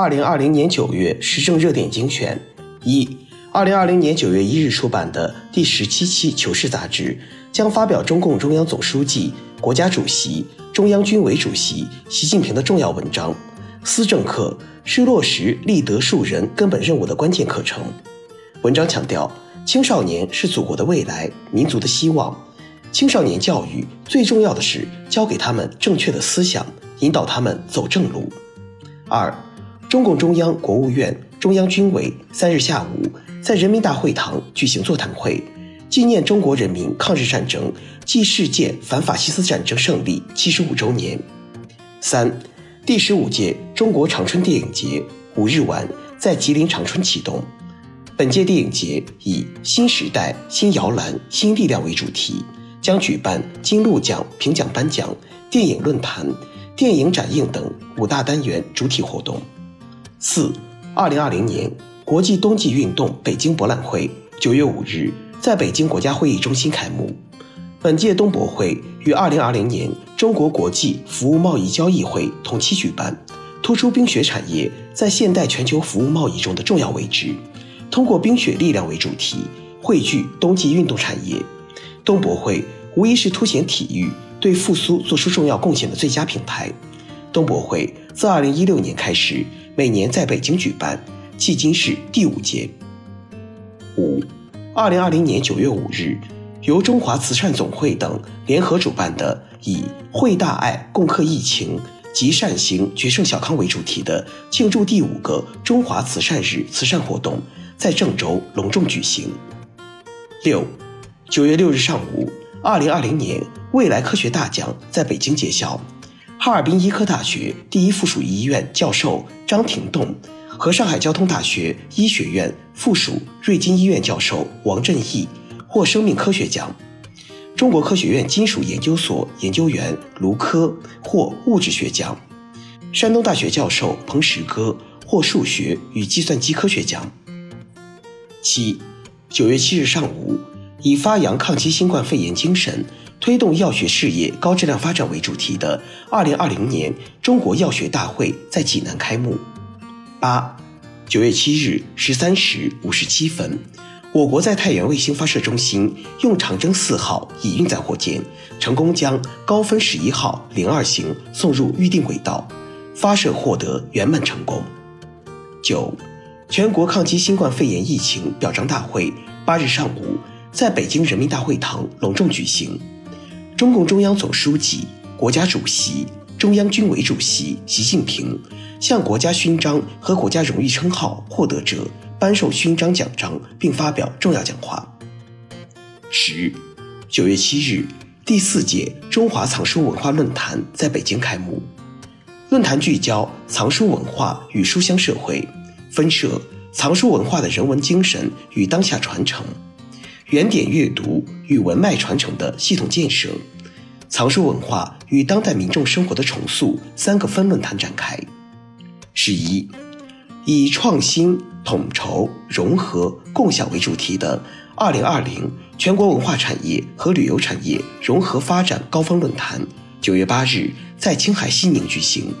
二零二零年九月时政热点精选一，二零二零年九月一日出版的第十七期《求是》杂志将发表中共中央总书记、国家主席、中央军委主席习近平的重要文章。思政课是落实立德树人根本任务的关键课程。文章强调，青少年是祖国的未来，民族的希望。青少年教育最重要的是教给他们正确的思想，引导他们走正路。二。中共中央、国务院、中央军委三日下午在人民大会堂举行座谈会，纪念中国人民抗日战争暨世界反法西斯战争胜利七十五周年。三，第十五届中国长春电影节五日晚在吉林长春启动。本届电影节以“新时代、新摇篮、新力量”为主题，将举办金鹿奖评奖颁奖、电影论坛、电影展映等五大单元主体活动。四，二零二零年国际冬季运动北京博览会九月五日在北京国家会议中心开幕。本届冬博会与二零二零年中国国际服务贸易交易会同期举办，突出冰雪产业在现代全球服务贸易中的重要位置。通过冰雪力量为主题，汇聚冬季运动产业。冬博会无疑是凸显体育对复苏做出重要贡献的最佳平台。冬博会自二零一六年开始。每年在北京举办，迄今是第五届。五，二零二零年九月五日，由中华慈善总会等联合主办的以“惠大爱，共克疫情，集善行，决胜小康”为主题的庆祝第五个中华慈善日慈善活动，在郑州隆重举行。六，九月六日上午，二零二零年未来科学大奖在北京揭晓。哈尔滨医科大学第一附属医院教授张廷栋和上海交通大学医学院附属瑞金医院教授王振义获生命科学奖。中国科学院金属研究所研究员卢科获物质学奖。山东大学教授彭石歌获数学与计算机科学奖。七，九月七日上午，以发扬抗击新冠肺炎精神。推动药学事业高质量发展为主题的二零二零年中国药学大会在济南开幕。八，九月七日十三时五十七分，我国在太原卫星发射中心用长征四号乙运载火箭成功将高分十一号零二型送入预定轨道，发射获得圆满成功。九，全国抗击新冠肺炎疫情表彰大会八日上午在北京人民大会堂隆重举行。中共中央总书记、国家主席、中央军委主席习近平向国家勋章和国家荣誉称号获得者颁授勋章奖章，并发表重要讲话。十，九月七日，第四届中华藏书文化论坛在北京开幕。论坛聚焦藏书文化与书香社会，分设藏书文化的人文精神与当下传承。原点阅读与文脉传承的系统建设，藏书文化与当代民众生活的重塑三个分论坛展开。十一，以创新、统筹、融合、共享为主题的二零二零全国文化产业和旅游产业融合发展高峰论坛，九月八日在青海西宁举行。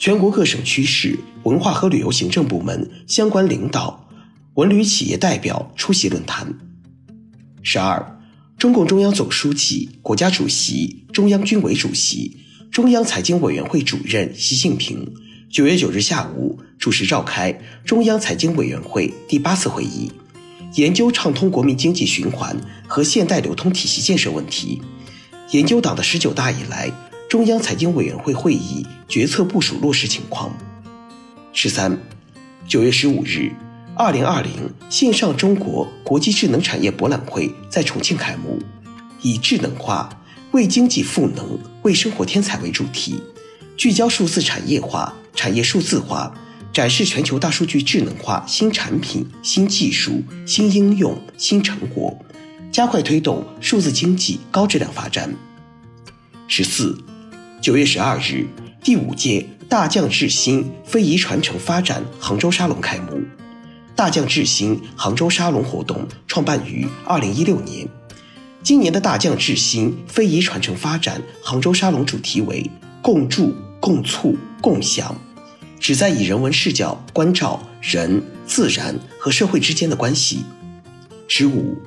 全国各省区市文化和旅游行政部门相关领导、文旅企业代表出席论坛。十二，中共中央总书记、国家主席、中央军委主席、中央财经委员会主任习近平九月九日下午主持召开中央财经委员会第八次会议，研究畅通国民经济循环和现代流通体系建设问题，研究党的十九大以来中央财经委员会会议决策部署落实情况。十三，九月十五日。二零二零线上中国国际智能产业博览会在重庆开幕，以“智能化为经济赋能，为生活添彩”为主题，聚焦数字产业化、产业数字化、展示全球大数据智能化新产品、新技术、新应用、新成果，加快推动数字经济高质量发展。十四，九月十二日，第五届大匠智新非遗传承发展杭州沙龙开幕。大匠智新杭州沙龙活动创办于二零一六年，今年的大匠智新非遗传承发展杭州沙龙主题为“共筑、共促、共享”，旨在以人文视角关照人、自然和社会之间的关系。十五，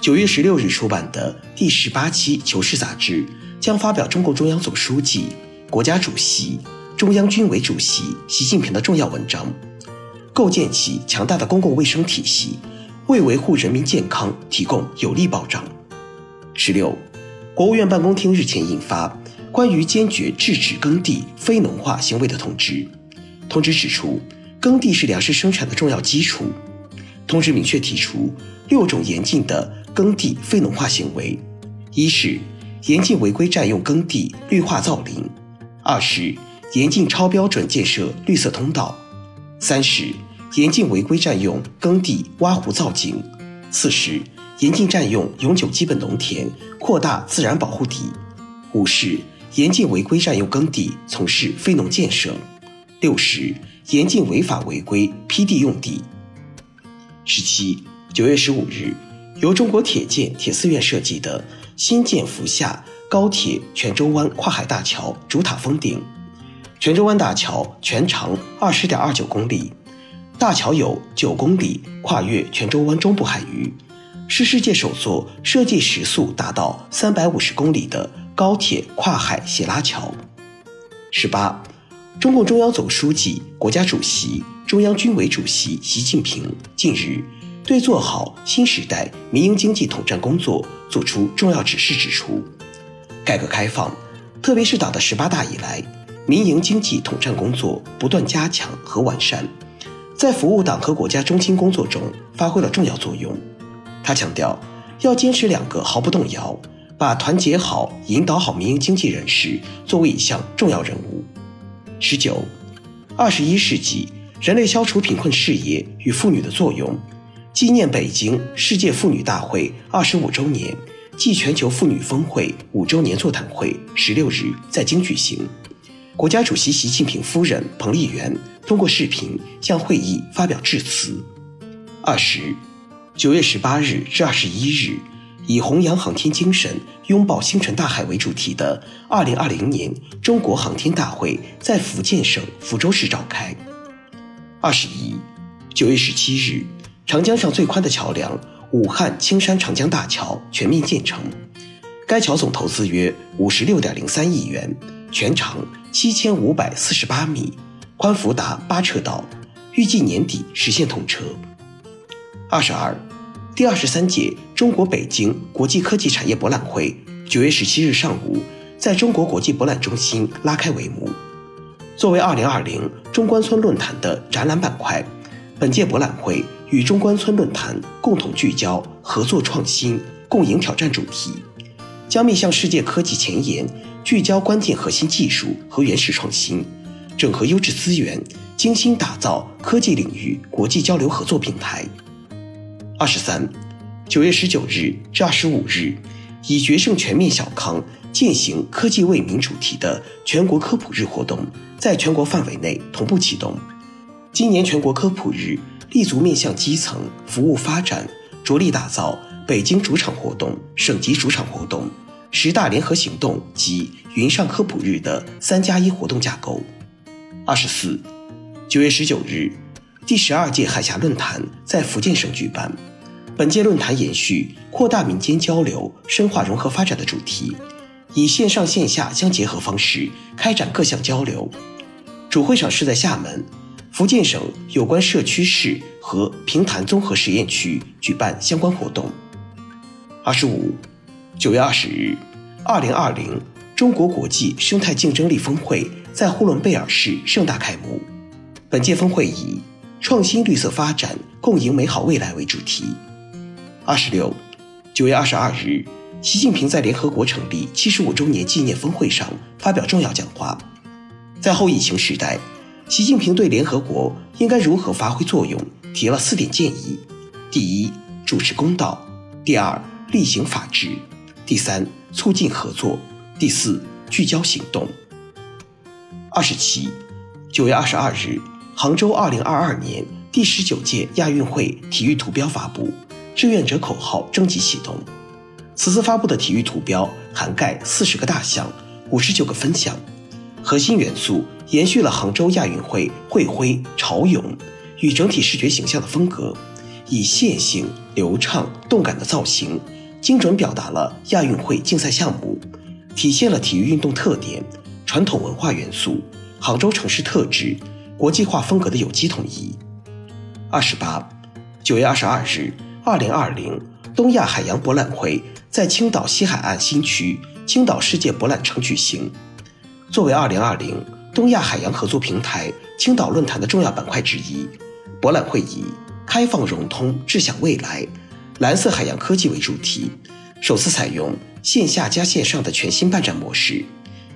九月十六日出版的第十八期《求是》杂志将发表中共中央总书记、国家主席、中央军委主席习近平的重要文章。构建起强大的公共卫生体系，为维护人民健康提供有力保障。十六，国务院办公厅日前印发《关于坚决制止耕地非农化行为的通知》，通知指出，耕地是粮食生产的重要基础。通知明确提出六种严禁的耕地非农化行为：一是严禁违规占用耕地绿化造林；二是严禁超标准建设绿色通道。三是严禁违规占用耕地挖湖造景；四是严禁占用永久基本农田扩大自然保护地；五是严禁违规占用耕地从事非农建设；六是严禁违法违规批地用地。十七，九月十五日，由中国铁建铁四院设计的新建福厦高铁泉州湾跨海大桥主塔封顶。泉州湾大桥全长二十点二九公里，大桥有九公里跨越泉州湾中部海域，是世界首座设计时速达到三百五十公里的高铁跨海斜拉桥。十八，中共中央总书记、国家主席、中央军委主席习近平近日对做好新时代民营经济统战工作作出重要指示，指出，改革开放，特别是党的十八大以来。民营经济统战工作不断加强和完善，在服务党和国家中心工作中发挥了重要作用。他强调，要坚持两个毫不动摇，把团结好、引导好民营经济人士作为一项重要任务。十九，二十一世纪人类消除贫困事业与妇女的作用，纪念北京世界妇女大会二十五周年暨全球妇女峰会五周年座谈会十六日在京举行。国家主席习近平夫人彭丽媛通过视频向会议发表致辞。二十，九月十八日至二十一日，以“弘扬航天精神，拥抱星辰大海”为主题的二零二零年中国航天大会在福建省福州市召开。二十一，九月十七日，长江上最宽的桥梁——武汉青山长江大桥全面建成，该桥总投资约五十六点零三亿元。全长七千五百四十八米，宽幅达八车道，预计年底实现通车。二十二，第二十三届中国北京国际科技产业博览会九月十七日上午在中国国际博览中心拉开帷幕。作为二零二零中关村论坛的展览板块，本届博览会与中关村论坛共同聚焦合作创新、共赢挑战主题，将面向世界科技前沿。聚焦关键核心技术和原始创新，整合优质资源，精心打造科技领域国际交流合作平台。二十三，九月十九日至二十五日，以“决胜全面小康，践行科技为民”主题的全国科普日活动在全国范围内同步启动。今年全国科普日立足面向基层服务发展，着力打造北京主场活动、省级主场活动。十大联合行动及云上科普日的三加一活动架构。二十四，九月十九日，第十二届海峡论坛在福建省举办。本届论坛延续扩大民间交流、深化融合发展的主题，以线上线下相结合方式开展各项交流。主会场是在厦门，福建省有关社区市和平潭综合实验区举办相关活动。二十五。九月二十日，二零二零中国国际生态竞争力峰会在呼伦贝尔市盛大开幕。本届峰会以“创新绿色发展，共赢美好未来”为主题。二十六，九月二十二日，习近平在联合国成立七十五周年纪念峰会上发表重要讲话。在后疫情时代，习近平对联合国应该如何发挥作用提了四点建议：第一，主持公道；第二，厉行法治；第三，促进合作；第四，聚焦行动。二十七，九月二十二日，杭州二零二二年第十九届亚运会体育图标发布，志愿者口号征集启动。此次发布的体育图标涵盖四十个大项、五十九个分项，核心元素延续了杭州亚运会会徽潮涌与整体视觉形象的风格，以线性、流畅、动感的造型，精准表达了亚运会竞赛项目，体现了体育运动特点。传统文化元素、杭州城市特质、国际化风格的有机统一。二十八，九月二十二日，二零二零东亚海洋博览会在青岛西海岸新区青岛世界博览城举行。作为二零二零东亚海洋合作平台青岛论坛的重要板块之一，博览会以“开放融通，智享未来，蓝色海洋科技”为主题，首次采用线下加线上的全新办展模式。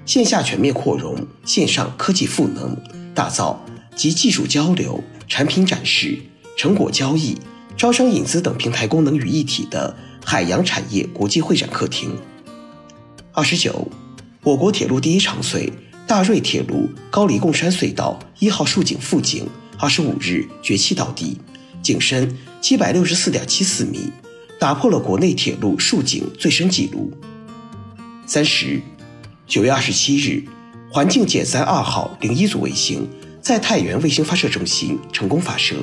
线下全面扩容，线上科技赋能，打造集技术交流、产品展示、成果交易、招商引资等平台功能于一体的海洋产业国际会展客厅。二十九，我国铁路第一长隧大瑞铁路高黎贡山隧道一号竖井复井二十五日掘砌到底，井深七百六十四点七四米，打破了国内铁路竖井最深纪录。三十。九月二十七日，环境减灾二号零一组卫星在太原卫星发射中心成功发射。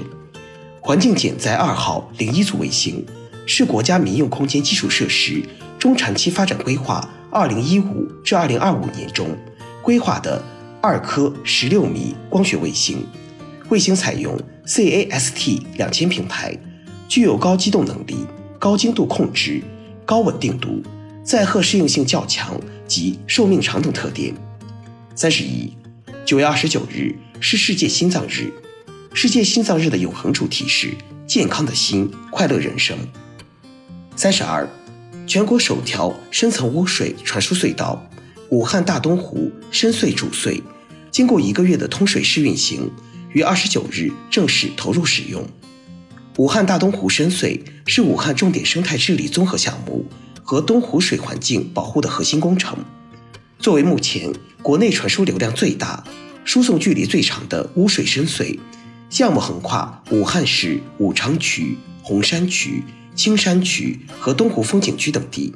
环境减灾二号零一组卫星是国家民用空间基础设施中长期发展规划二零一五至二零二五年中规划的二颗十六米光学卫星。卫星采用 CAST 两千平台，具有高机动能力、高精度控制、高稳定度。载荷适应性较强及寿命长等特点。三十一，九月二十九日是世界心脏日，世界心脏日的永恒主题是健康的心，快乐人生。三十二，全国首条深层污水传输隧道——武汉大东湖深隧主隧，经过一个月的通水试运行，于二十九日正式投入使用。武汉大东湖深隧是武汉重点生态治理综合项目。和东湖水环境保护的核心工程，作为目前国内传输流量最大、输送距离最长的污水深隧，项目横跨武汉市武昌区、洪山区、青山区和东湖风景区等地，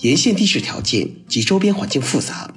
沿线地势条件及周边环境复杂，